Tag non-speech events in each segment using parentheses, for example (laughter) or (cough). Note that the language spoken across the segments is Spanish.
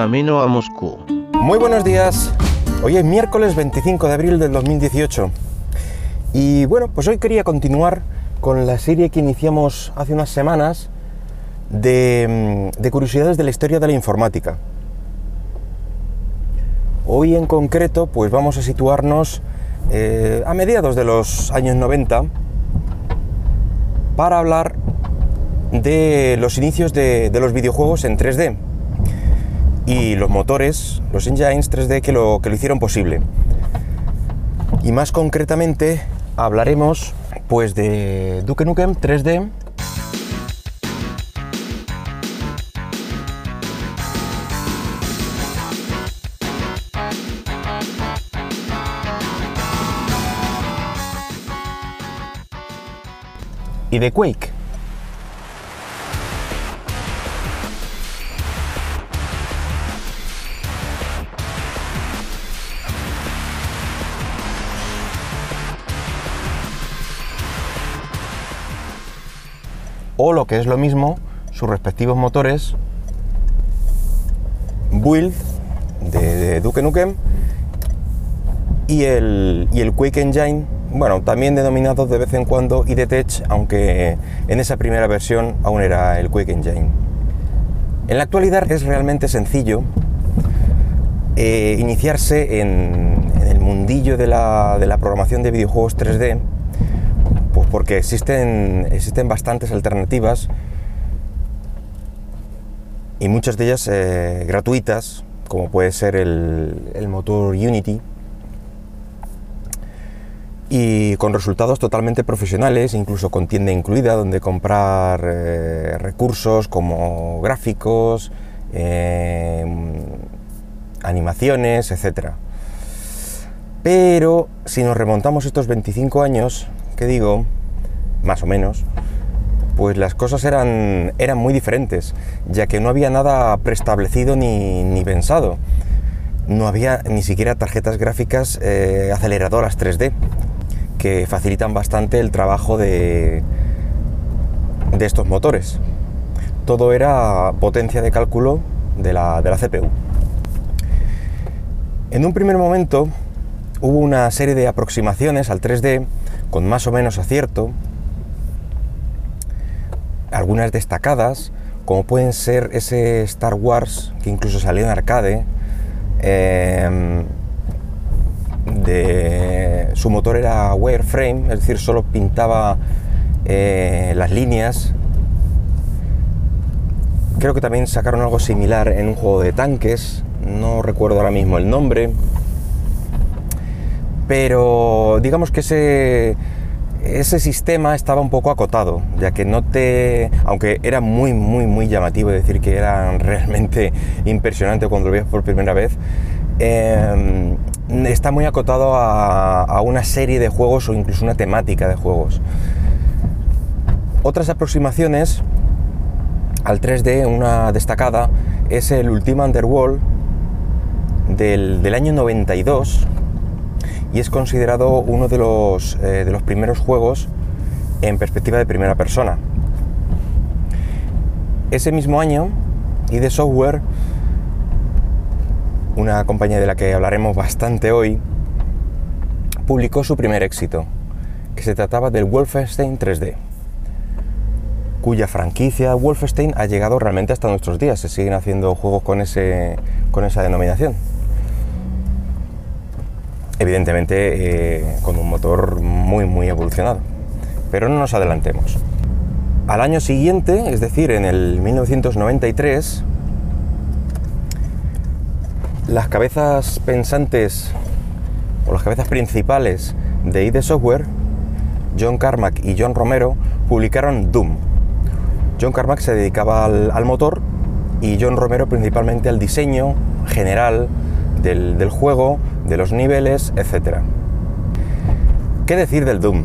camino a Moscú. Muy buenos días. Hoy es miércoles 25 de abril del 2018. Y bueno, pues hoy quería continuar con la serie que iniciamos hace unas semanas de, mm, de curiosidades de la historia de la informática. Hoy en concreto, pues vamos a situarnos eh, a mediados de los años 90 para hablar de los inicios de, de los videojuegos en 3D y los motores, los engines 3D que lo, que lo hicieron posible. Y más concretamente hablaremos pues de Duke Nukem 3D y de Quake. O lo que es lo mismo, sus respectivos motores Build de, de Duke Nukem y el, y el Quake Engine bueno, también denominados de vez en cuando IDTech, aunque en esa primera versión aún era el Quake Engine. En la actualidad es realmente sencillo eh, iniciarse en, en, el mundillo de la, de la, programación de videojuegos 3D, pues porque existen, existen bastantes alternativas y muchas de ellas eh, gratuitas, como puede ser el, motor Unity, y con resultados totalmente profesionales, incluso con tienda incluida donde comprar eh, recursos como gráficos, eh, animaciones, etc. Pero si nos remontamos estos 25 años, que digo, más o menos, pues las cosas eran, eran muy diferentes, ya que no había nada preestablecido ni, ni pensado. No había ni siquiera tarjetas gráficas eh, aceleradoras 3D, que facilitan bastante el trabajo de, de estos motores. Todo era potencia de cálculo de la, de la CPU. En un primer momento hubo una serie de aproximaciones al 3D con más o menos acierto, algunas destacadas, como pueden ser ese Star Wars que incluso salió en arcade, eh, de, su motor era wireframe, es decir, solo pintaba eh, las líneas. Creo que también sacaron algo similar en un juego de tanques, no recuerdo ahora mismo el nombre. Pero digamos que ese, ese sistema estaba un poco acotado, ya que no te. aunque era muy, muy, muy llamativo decir que era (laughs) realmente impresionante cuando lo veías por primera vez. Eh, está muy acotado a, a, una serie de juegos o incluso una temática de juegos. Otras aproximaciones al 3D, una destacada, es el Ultima Underworld del, del año 92 y es considerado uno de los, eh, de los primeros juegos en perspectiva de primera persona. Ese mismo año, ID Software una compañía de la que hablaremos bastante hoy, publicó su primer éxito, que se trataba del Wolfenstein 3D, cuya franquicia Wolfenstein ha llegado realmente hasta nuestros días. Se siguen haciendo juegos con, ese, con esa denominación. Evidentemente eh, con un motor muy muy evolucionado. Pero no nos adelantemos. Al año siguiente, es decir, en el 1993, las cabezas pensantes o las cabezas principales de ID Software, John Carmack y John Romero, publicaron Doom. John Carmack se dedicaba al, al motor y John Romero principalmente al diseño general del, del juego, de los niveles, etc. ¿Qué decir del Doom?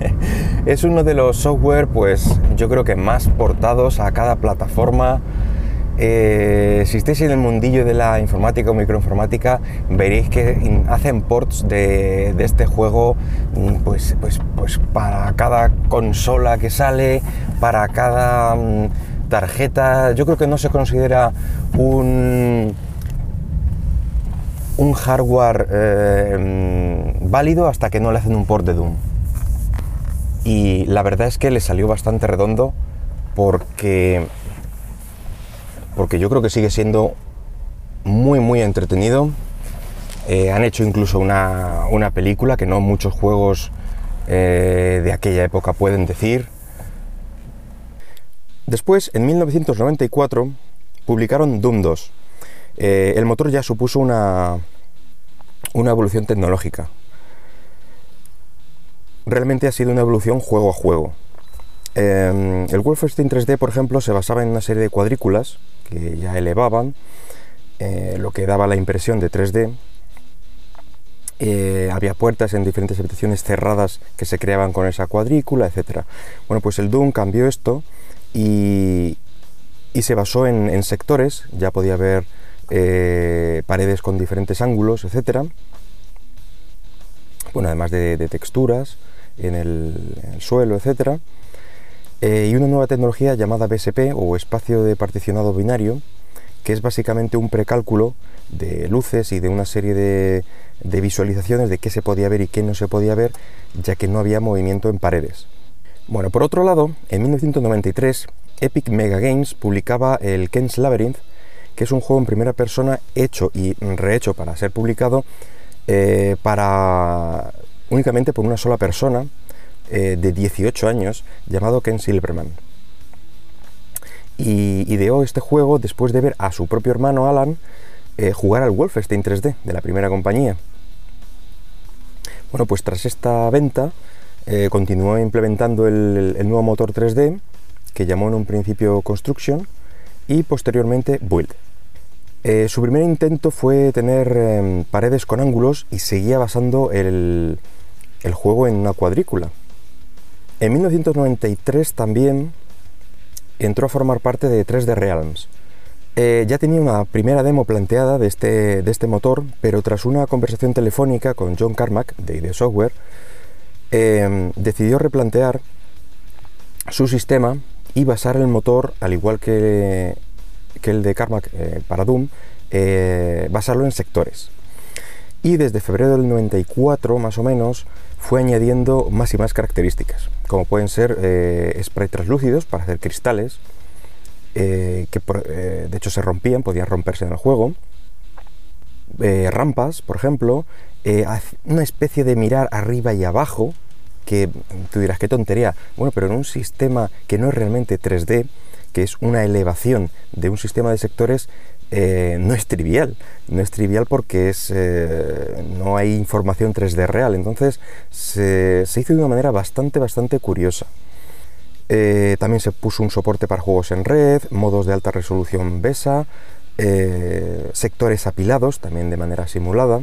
(laughs) es uno de los software, pues yo creo que más portados a cada plataforma eh, si estáis en el mundillo de la informática o microinformática, veréis que hacen ports de, de este juego mm, pues, pues, pues, para cada consola que sale, para cada mm, tarjeta, yo creo que no se considera un, un hardware eh, válido hasta que no le hacen un port de Doom. Y la verdad es que le salió bastante redondo porque, porque yo creo que sigue siendo muy muy entretenido. Eh, han hecho incluso una, una, película que no muchos juegos eh, de aquella época pueden decir. Después, en 1994, publicaron Doom 2. Eh, el motor ya supuso una, una evolución tecnológica. Realmente ha sido una evolución juego a juego. Eh, el Wolfenstein 3D, por ejemplo, se basaba en una serie de cuadrículas que ya elevaban, eh, lo que daba la impresión de 3D. había puertas en diferentes habitaciones cerradas que se creaban con esa cuadrícula, etc. Bueno, pues el Doom cambió esto y, se basó en, sectores, ya podía haber eh, paredes con diferentes ángulos, etcétera. Bueno, además de, texturas en el, suelo, etcétera. Eh, y una nueva tecnología llamada BSP o espacio de particionado binario, que es básicamente un precálculo de luces y de una serie de, de visualizaciones de qué se podía ver y qué no se podía ver, ya que no había movimiento en paredes. Bueno, por otro lado, en 1993, Epic Mega Games publicaba el Ken's Labyrinth, que es un juego en primera persona hecho y rehecho para ser publicado eh, para únicamente por una sola persona eh, de 18 años llamado Ken Silverman. Y ideó este juego después de ver a su propio hermano Alan eh, jugar al Wolfenstein 3D de la primera compañía. Bueno, pues tras esta venta, continuó implementando el, nuevo motor 3D que llamó en un principio Construction y posteriormente Build. Eh, su primer intento fue tener em, paredes con ángulos y seguía basando el, juego en una cuadrícula. En 1993 también entró a formar parte de 3D Realms. Eh, ya tenía una primera demo planteada de este, de este motor, pero tras una conversación telefónica con John Carmack de ID Software, Em, decidió replantear su sistema y basar el motor, al igual que, el de Carmack eh, para Doom, eh, basarlo en sectores. Y desde febrero del 94, más o menos, fue añadiendo más y más características, como pueden ser eh, sprays translúcidos para hacer cristales, que de hecho se rompían, podían romperse en el juego, rampas, por ejemplo, eh, una especie de mirar arriba y abajo, que tú dirás, qué tontería. Bueno, pero en un sistema que no es realmente 3D, que es una elevación de un sistema de sectores, eh, no es trivial. No es trivial porque es, eh, no hay información 3D real. Entonces se, hizo de una manera bastante, bastante curiosa. también se puso un soporte para juegos en red, modos de alta resolución BESA, sectores apilados, también de manera simulada.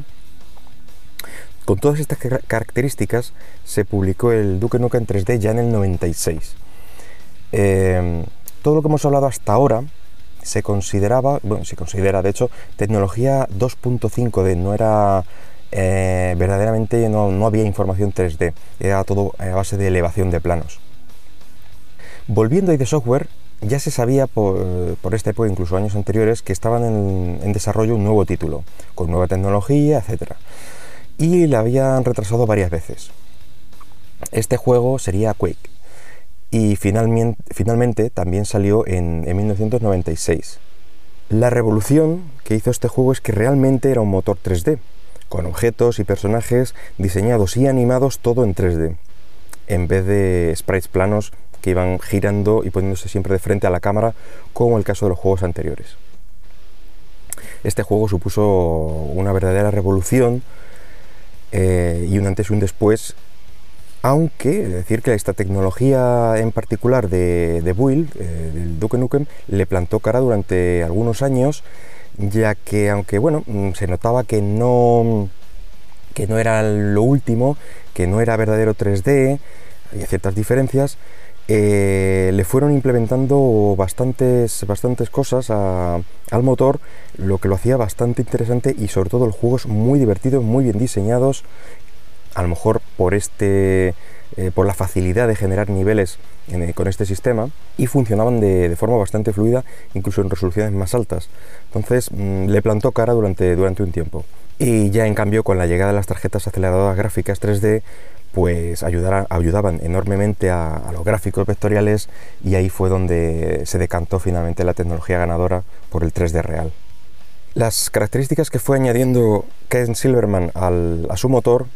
Con todas estas características se publicó el Duke Nukem 3D ya en el 96. Em, todo lo que hemos hablado hasta ahora se consideraba, bueno, se considera de hecho tecnología 2.5D, no era eh, verdaderamente, no, había información 3D, era todo a base de elevación de planos. Volviendo a ID Software, ya se sabía por, este época, incluso años anteriores, que estaban en, en desarrollo un nuevo título, con nueva tecnología, etcétera y la habían retrasado varias veces. Este juego sería Quake y finalmente, también salió en, 1996. La revolución que hizo este juego es que realmente era un motor 3D, con objetos y personajes diseñados y animados todo en 3D, en vez de sprites planos que iban girando y poniéndose siempre de frente a la cámara, como el caso de los juegos anteriores. Este juego supuso una verdadera revolución eh, y un antes y un después, aunque decir que esta tecnología en particular de, de Build, eh, del Duke Nukem, le plantó cara durante algunos años, ya que aunque bueno, mm, se notaba que no, que no era lo último, que no era verdadero 3D, había ciertas diferencias, eh, le fueron implementando bastantes, bastantes cosas al motor, lo que lo hacía bastante interesante y sobre todo los juegos muy divertidos, muy bien diseñados, a lo mejor por este eh, por la facilidad de generar niveles eh, con este sistema y funcionaban de, forma bastante fluida, incluso en resoluciones más altas. Entonces mm, le plantó cara durante, durante un tiempo. Y ya en cambio con la llegada de las tarjetas aceleradoras gráficas 3D, pues ayudaban enormemente a, los gráficos vectoriales y ahí fue donde se decantó finalmente la tecnología ganadora por el 3D real. Las características que fue añadiendo Ken Silverman al, a su motor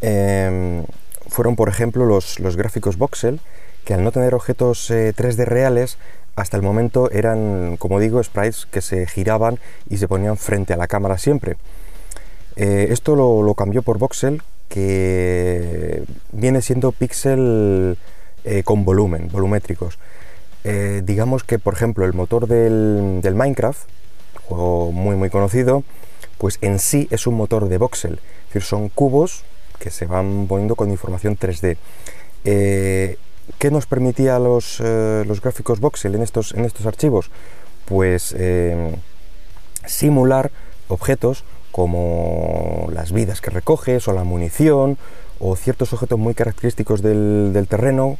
em, fueron, por ejemplo, los, gráficos voxel, que al no tener objetos 3D eh, reales, hasta el momento eran, como digo, sprites que se giraban y se ponían frente a la cámara siempre. Eh, esto lo, cambió por voxel, que viene siendo píxel eh, con volumen, volumétricos. digamos que, por ejemplo, el motor del, del Minecraft, juego muy muy conocido, pues en sí es un motor de voxel, es decir, son cubos que se van poniendo con información 3D. Eh, ¿Qué nos permitía los, eh, los, gráficos voxel en estos, en estos archivos? Pues eh, simular objetos como las vidas que recoges o la munición o ciertos objetos muy característicos del, terreno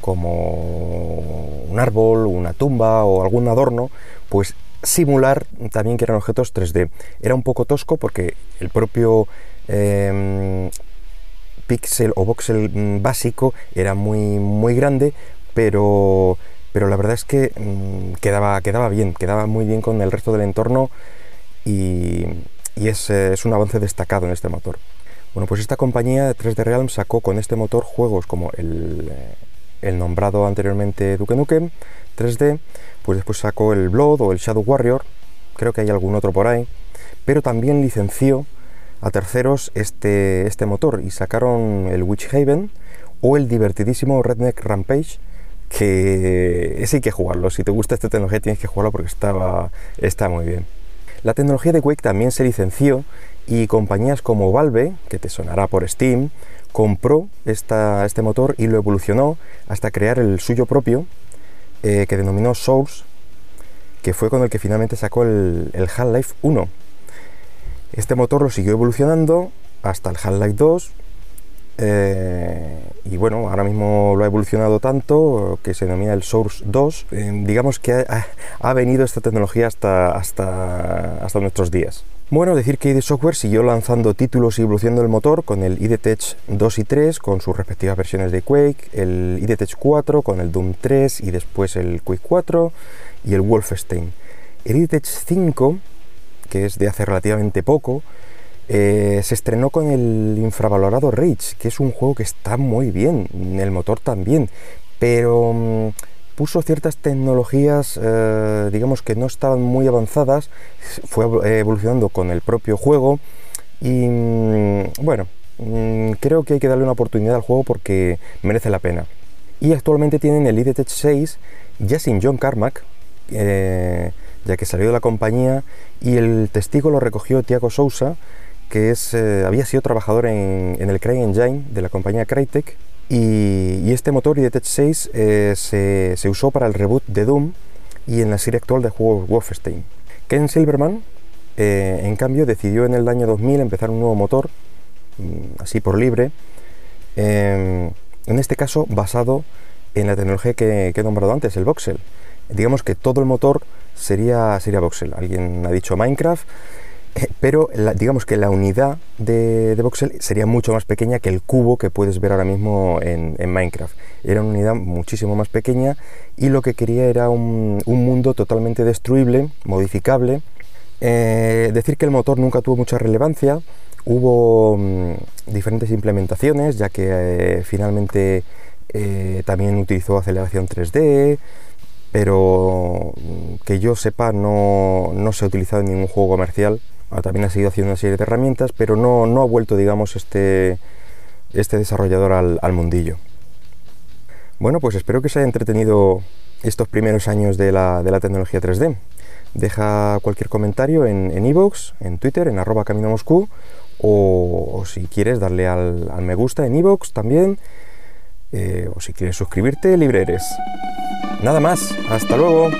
como un árbol, una tumba o algún adorno, pues simular también que eran objetos 3D. Era un poco tosco porque el propio em, pixel o voxel mm, básico era muy, muy grande, pero, pero la verdad es que mm, quedaba, quedaba bien, quedaba muy bien con el resto del entorno y, es, es, un avance destacado en este motor. Bueno, pues esta compañía 3D Realm sacó con este motor juegos como el, el nombrado anteriormente Duke Nukem 3D, pues después sacó el Blood o el Shadow Warrior, creo que hay algún otro por ahí, pero también licenció a terceros este, este motor y sacaron el Witch Haven o el divertidísimo Redneck Rampage, que ese hay que jugarlo. Si te gusta esta tecnología tienes que jugarlo porque estaba, está muy bien. La tecnología de Quake también se licenció y compañías como Valve, que te sonará por Steam, compró este motor y lo evolucionó hasta crear el suyo propio, eh, que denominó Source, que fue con el que finalmente sacó el, el Half-Life 1. Este motor lo siguió evolucionando hasta el Half-Life 2, eh, y bueno, ahora mismo lo ha evolucionado tanto que se denomina el Source 2. Eh, digamos que ha, venido esta tecnología hasta, nuestros días. Bueno, decir que ID Software siguió lanzando títulos y evolucionando el motor con el ID Tech 2 y 3 con sus respectivas versiones de Quake, el ID Tech 4 con el Doom 3 y después el Quake 4 y el Wolfenstein. El ID Tech 5, que es de hace relativamente poco, eh, se estrenó con el infravalorado Rage, que es un juego que está muy bien, el motor también, pero mm, puso ciertas tecnologías, eh, digamos que no estaban muy avanzadas, fue evolucionando con el propio juego y mm, bueno, mm, creo que hay que darle una oportunidad al juego porque merece la pena. Y actualmente tienen el IDTech 6 ya sin John Carmack, eh, ya que salió de la compañía y el testigo lo recogió Tiago Sousa, que es, eh, había sido trabajador en, el CryEngine de la compañía Crytek y, este motor IDTech 6 eh, se, usó para el reboot de Doom y en la serie actual de juegos Wolfenstein. Ken Silverman, eh, en cambio, decidió en el año 2000 empezar un nuevo motor, mm, así por libre, em, en este caso basado en la tecnología que, he nombrado antes, el voxel. Digamos que todo el motor sería, sería voxel. Alguien ha dicho Minecraft, eh, pero digamos que la unidad de, voxel sería mucho más pequeña que el cubo que puedes ver ahora mismo en, Minecraft. Era una unidad muchísimo más pequeña y lo que quería era un, mundo totalmente destruible, modificable. Eh, decir que el motor nunca tuvo mucha relevancia, hubo mm, diferentes implementaciones, ya que eh, finalmente también utilizó aceleración 3D, pero mm, que yo sepa no, no se ha utilizado en ningún juego comercial también ha seguido haciendo una serie de herramientas, pero no, no ha vuelto, digamos, este, este desarrollador al, mundillo. Bueno, pues espero que os haya entretenido estos primeros años de la, tecnología 3D. Deja cualquier comentario en iVoox, en, en, Twitter, en arroba camino moscú, o, si quieres darle al, me gusta en iVoox también, eh, o si quieres suscribirte, libre eres. Nada más, hasta luego.